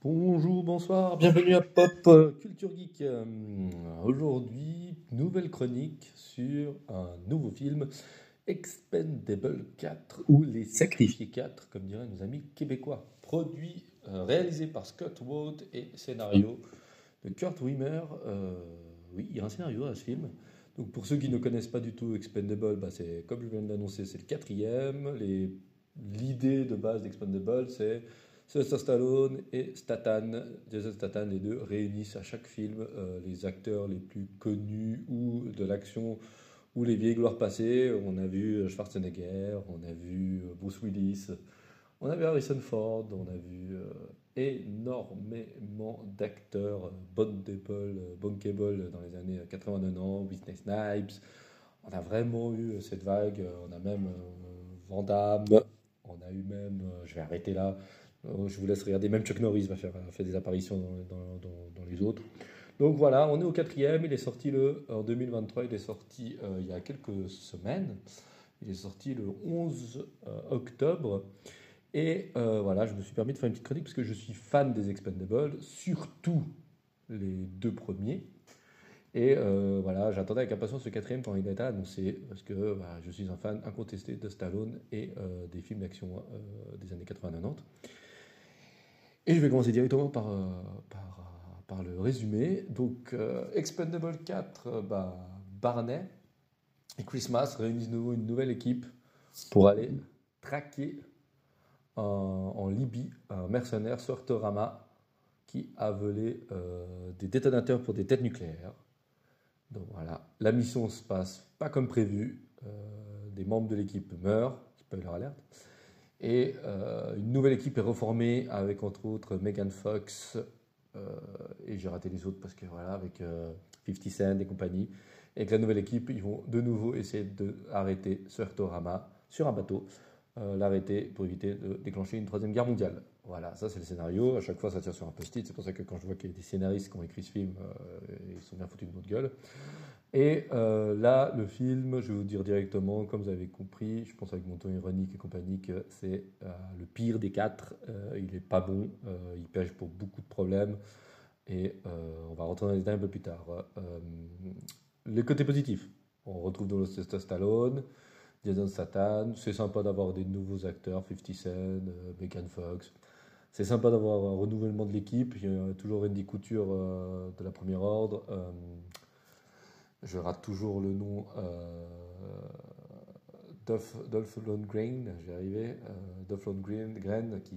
Bonjour, bonsoir, bienvenue à Pop euh, Culture Geek. Euh, Aujourd'hui, nouvelle chronique sur un nouveau film, Expendable 4 ou Les Sacrifiés 4, comme diraient nos amis québécois. Produit, euh, réalisé par Scott Wood et scénario de Kurt Wimmer. Euh, oui, il y a un scénario à ce film. Donc pour ceux qui ne connaissent pas du tout Expendable, bah, c'est comme je viens de l'annoncer, c'est le quatrième. L'idée de base d'Expendable, c'est Sylvester Stallone et Statham, Jason Statham, les deux réunissent à chaque film euh, les acteurs les plus connus ou de l'action ou les vieilles gloires passées. On a vu Schwarzenegger, on a vu euh, Bruce Willis, on a vu Harrison Ford, on a vu euh, énormément d'acteurs Bondable, Bankable dans les années 80-90, Wesley Snipes. On a vraiment eu cette vague. On a même euh, Van Damme. On a eu même, je vais arrêter là, je vous laisse regarder, même Chuck Norris va faire, fait des apparitions dans, les autres. Donc voilà, on est au quatrième, il est sorti le, en 2023, il est sorti euh, il y a quelques semaines, il est sorti le 11 euh, octobre. Et euh, voilà, je me suis permis de faire une petite chronique parce que je suis fan des Expendables, surtout les deux premiers. Et euh, voilà, j'attendais avec impatience ce quatrième quand il a été annoncé, parce que bah, je suis un fan incontesté de Stallone et euh, des films d'action euh, des années 80-90. Et je vais commencer directement par, euh, euh, le résumé. Donc, euh, Expendable 4, euh, bah, Barney et Christmas réunissent de nouveau une nouvelle équipe pour aller traquer en, Libye un mercenaire, Sortorama, qui a volé des détonateurs pour des têtes nucléaires. Donc voilà, la mission se passe pas comme prévu. Des membres de l'équipe meurent, spoiler alerte. Et euh, une nouvelle équipe est reformée avec entre autres Megan Fox. euh, et j'ai raté les autres parce que voilà, avec euh, 50 Cent et compagnie. Et avec la nouvelle équipe, ils vont de nouveau essayer d'arrêter Sortorama sur un bateau. euh, l'arrêter pour éviter de déclencher une troisième guerre mondiale. Voilà, ça c'est le scénario. À chaque fois, ça tire sur un post-it. C'est pour ça que quand je vois qu'il y a des scénaristes qui ont écrit ce film, ils sont bien foutus de notre gueule. Et euh, là, le film, je vais vous dire directement, comme vous avez compris, je pense avec mon ton ironique et compagnie, que c'est euh, le pire des quatre. Euh, il est pas bon, il pêche pour beaucoup de problèmes. Et on va rentrer dans les détails un peu plus tard. Les côtés positifs, on retrouve dans le Stallone, Jason Statham. C'est sympa d'avoir des nouveaux acteurs, 50 Cent, Megan Fox. C'est sympa d'avoir un renouvellement de l'équipe. Il y a toujours Randy Couture de la première ordre. Je rate toujours le nom. Euh, Dolph, Dolph Lundgren, j'y arrivé. Euh, Dolph Lundgren Gren, qui,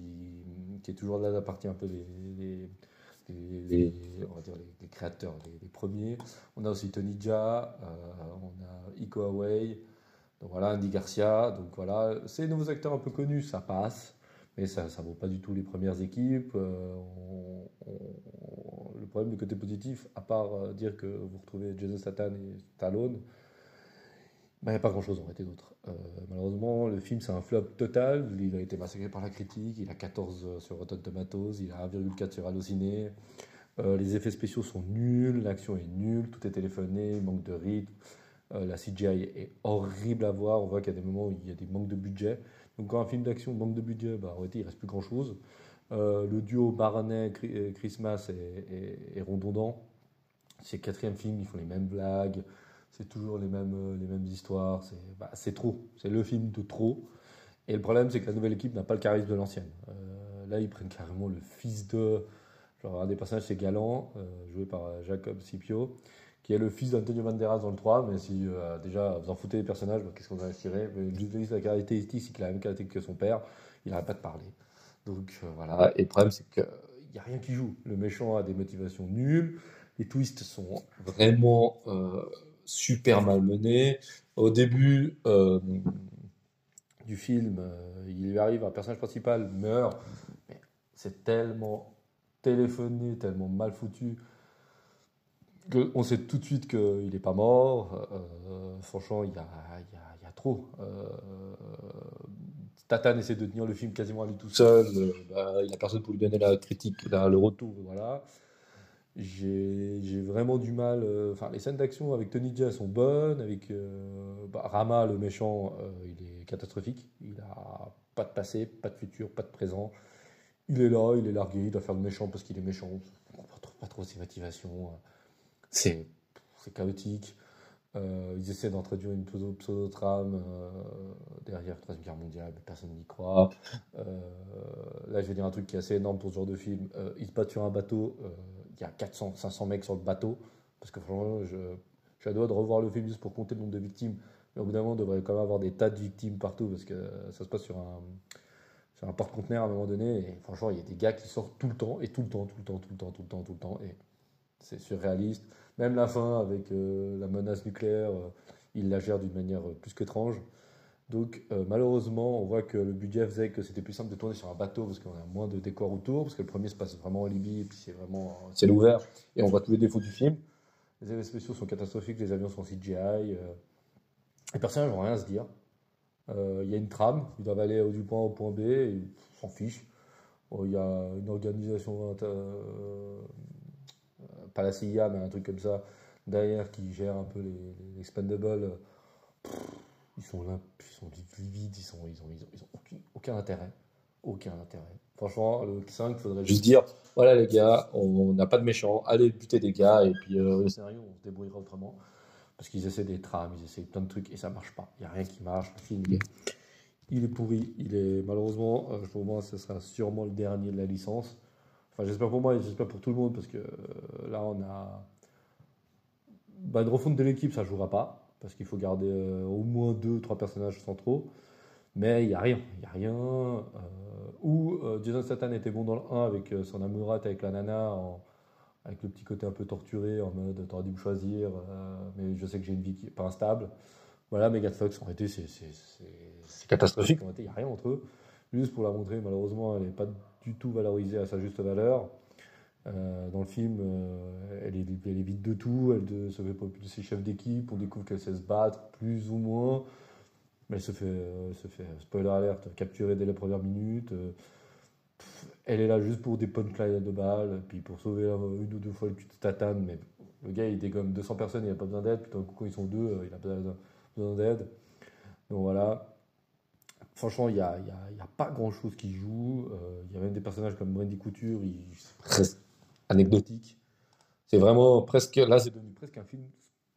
qui est toujours là la partie un peu les, les, on va dire les, les créateurs, les, les premiers. On a aussi Tony Jaa, euh, on a Iko Away, donc voilà, Andy Garcia. Donc voilà, ces nouveaux acteurs un peu connus, ça passe. Mais ça ne vaut pas du tout les premières équipes. Euh, on- on- le problème du côté positif, à part euh, dire que vous retrouvez Jason Statham et Stallone, il n'y a pas grand-chose en réalité d'autre. Euh, malheureusement, le film c'est un flop total. Il a été massacré par la critique. Il a 14 sur Rotten Tomatoes. Il a 1,4 sur Allociné. Euh, les effets spéciaux sont nuls. L'action est nulle. Tout est téléphoné. Manque de rythme. Euh, la CGI est horrible à voir. On voit qu'il y a des moments où il y a des manques de budget. Donc quand un film d'action manque de budget, bah, en réalité, il reste plus grand-chose. Euh, le duo Barney-Christmas est, est- est redondant. C'est le quatrième film, ils font les mêmes blagues, c'est toujours les mêmes, euh, les mêmes histoires. C'est bah, c'est trop, c'est le film de trop. Et le problème, c'est que la nouvelle équipe n'a pas le charisme de l'ancienne. Euh, là, ils prennent carrément le fils de. Genre, un des personnages, c'est Galant, euh, joué par euh, Jacob Scipio, qui est le fils d'Antonio Banderas dans le 3. Mais si euh, déjà vous en foutez des personnages, bah, qu'est-ce qu'on va tirer? Mais Juste la caractéristique, c'est qu'il a la même caractéristique que son père, il n'arrête pas de parler. Donc euh, voilà, et le problème, c'est qu'il n'y a rien qui joue. Le méchant a des motivations nulles, les twists sont vraiment euh, super mal menés. Au début euh, du film, euh, il lui arrive, un personnage principal meurt, mais c'est tellement téléphoné, tellement mal foutu, qu'on sait tout de suite qu'il n'est pas mort. Franchement, il y a trop. Tatane essaie de tenir le film quasiment à lui tout seul. Euh, bah, il n'a personne pour lui donner la critique, la- le retour. Voilà. J'ai vraiment du mal. euh, Enfin, les scènes d'action avec Tony Jaa sont bonnes. Avec euh, bah, Rama, le méchant, il est catastrophique. Il a pas de passé, pas de futur, pas de présent. il est là, il est largué, il doit faire le méchant parce qu'il est méchant. On comprend pas trop ses motivations. C'est chaotique. Euh, ils essaient d'introduire une pseudo-trame euh, derrière la Troisième Guerre mondiale, mais personne n'y croit. Euh, là, je vais dire un truc qui est assez énorme pour ce genre de film. ils se battent sur un bateau, il y a 400, 500 mecs sur le bateau. Parce que franchement, je, je suis à de revoir le film juste pour compter le nombre de victimes. Mais au bout d'un moment, on devrait quand même avoir des tas de victimes partout parce que ça se passe sur un, sur un porte-conteneur à un moment donné. Et franchement, il y a des gars qui sortent tout le temps, et tout le temps, tout le temps, tout le temps, tout le temps, tout le temps. Et c'est surréaliste. Même la fin avec euh, la menace nucléaire, euh, il la gère d'une manière euh, plus qu'étrange. Donc malheureusement, on voit que le budget faisait que c'était plus simple de tourner sur un bateau parce qu'on a moins de décors autour, parce que le premier se passe vraiment en Libye et puis c'est vraiment ciel ouvert et on voit tous les défauts du film. Les effets spéciaux sont catastrophiques, les avions sont CGI. les personnages n'ont rien à se dire. Il y a une trame, ils doivent aller du point A au point B, et ils s'en fichent. Il y a une organisation pas la CIA, mais un truc comme ça, derrière qui gère un peu les, les expendables, ils sont là, ils sont vides, ils, sont, ils ont, ils ont, aucun, aucun, intérêt. Aucun intérêt. Franchement, le 5, il faudrait juste dire voilà les gars, on n'a pas de méchants, allez buter des gars, et puis euh, le scénario, on se débrouillera autrement. Parce qu'ils essaient des trames, ils essaient plein de trucs, et ça marche pas. Il n'y a rien qui marche. Le film, il est, pourri. Il est malheureusement, euh, pour moi, ce sera sûrement le dernier de la licence. Enfin, j'espère pour moi et j'espère pour tout le monde parce que euh, là, on a. Bah, une refonte de l'équipe, ça ne jouera pas parce qu'il faut garder euh, au moins deux, trois personnages centraux. Mais il n'y a rien. Il n'y a rien. Euh, où Jason Satan était bon dans le 1 avec son amourette avec la nana, avec le petit côté un peu torturé, en mode t'aurais dû me choisir, mais je sais que j'ai une vie qui n'est pas instable. Voilà, Megan Fox, en réalité, c'est catastrophique. il n'y a rien entre eux. Juste pour la montrer, malheureusement, elle n'est pas du tout valorisée à sa juste valeur. Euh, dans le film, euh, elle, est, elle, est, vide de tout, elle ne se fait plus de ses chefs d'équipe, on découvre qu'elle sait se battre, plus ou moins, mais elle se fait, euh, se fait spoiler alerte, capturer dès les premières minutes. elle est là juste pour des punchlines de balles, puis pour sauver une ou deux fois le cul de Tatane, mais le gars il dégomme 200 personnes, il n'a pas besoin d'aide, puis quand ils sont deux, il a besoin d'aide. Donc voilà, Franchement, il n'y a, y a, pas grand chose qui joue. Euh, il y a même des personnages comme Brandy Couture, c'est presque anecdotique. C'est vraiment presque. Là, c'est devenu presque un film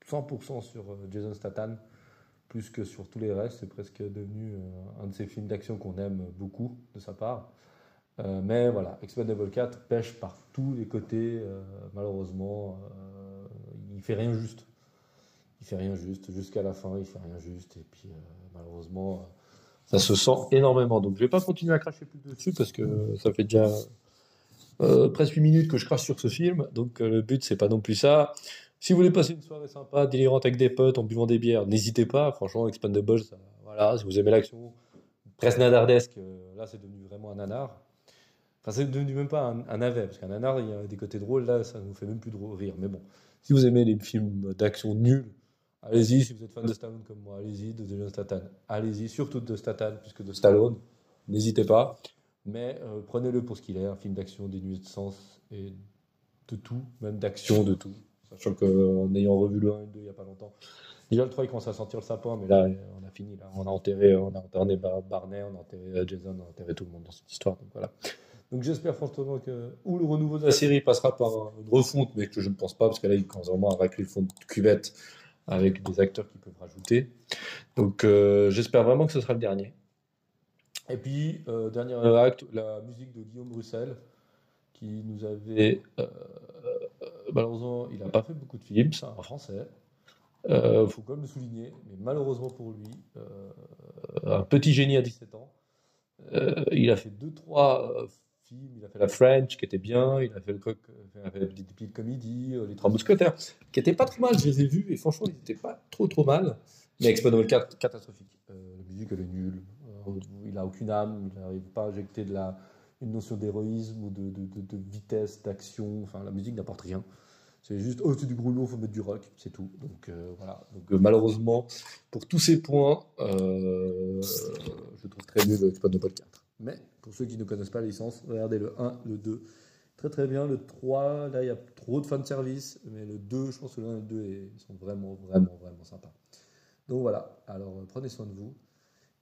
100% sur euh, Jason Statham, plus que sur tous les restes. C'est presque devenu euh, un de ces films d'action qu'on aime beaucoup de sa part. mais voilà, Expendable 4 pêche par tous les côtés. malheureusement, il fait rien juste. Il fait rien juste. Jusqu'à la fin, il fait rien juste. Et puis, malheureusement ça se sent énormément. Donc je vais pas continuer à cracher plus dessus parce que ça fait déjà euh, presque 8 minutes que je crache sur ce film. Donc euh, le but c'est pas non plus ça. Si vous voulez passer une soirée sympa, délirante avec des potes, en buvant des bières, n'hésitez pas. Franchement, Expandables, ça, voilà, si vous aimez l'action, presque nadardesque, euh, là c'est devenu vraiment un nanar. Enfin, c'est devenu même pas un, navet, parce qu'un nanar, il y a des côtés drôles, là ça nous fait même plus rire. Mais bon, si vous aimez les films d'action nuls, Allez-y, si vous êtes fan de Stallone comme moi, allez-y, de Jason Statham. Allez-y, surtout de Statham, puisque de Stallone, n'hésitez pas. Mais euh, prenez-le pour ce qu'il est, un film d'action dénué de sens et de tout, même d'action, de tout. Sachant qu'en ayant revu le 1 et le 2 il n'y a pas longtemps, déjà le 3 il commence à sentir le sapin, mais là on a fini, là. on a enterré, on a enterré Barney, on a enterré euh, Jason, on a enterré tout le monde dans cette histoire. Donc voilà. Donc j'espère fortement que ou le renouveau de la série passera par une refonte, mais que je ne pense pas, parce que là il commence vraiment à racler le fond de cuvette avec des acteurs qui peuvent rajouter. Donc euh, j'espère vraiment que ce sera le dernier. Et puis, euh, dernier acte, la musique de Guillaume Bruxelles, qui nous avait... Euh, malheureusement, il n'a pas fait beaucoup de films, c'est un français. Il faut quand même le souligner, mais malheureusement pour lui, un petit génie à 17 ans. il a fait 2-3 il a fait la French qui était bien, il a fait le il a fait des petites comédies, euh, les Trois Mousquetaires, qui étaient pas trop mal, je les ai vus et franchement ils n'étaient pas trop trop mal. Mais Expendable 4, catastrophique. Euh, la musique elle est nulle, euh, il a aucune âme, il n'arrive pas à injecter de la, une notion d'héroïsme ou de, de, vitesse, d'action, enfin la musique n'apporte rien. C'est juste, oh, c'est du il faut mettre du rock, c'est tout. Donc voilà. Donc malheureusement, pour tous ces points, je trouve très nul Expendable 4. Mais pour ceux qui ne connaissent pas la licence, regardez le 1, le 2. Très très bien. Le 3, là, il y a trop de fan service. Mais le 2, je pense que le 1 et le 2 ils sont vraiment, vraiment, vraiment sympas. Donc voilà. Alors, prenez soin de vous.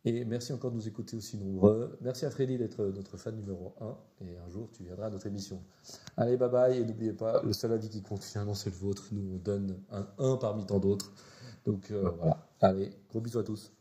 Et merci encore de nous écouter aussi nombreux. Merci à Freddy d'être notre fan numéro 1. Et un jour, tu viendras à notre émission. Allez, bye bye. Et n'oubliez pas, le seul avis qui compte finalement, c'est le vôtre. Nous, on donne un 1 parmi tant d'autres. Donc euh, voilà. Allez, gros bisous à tous.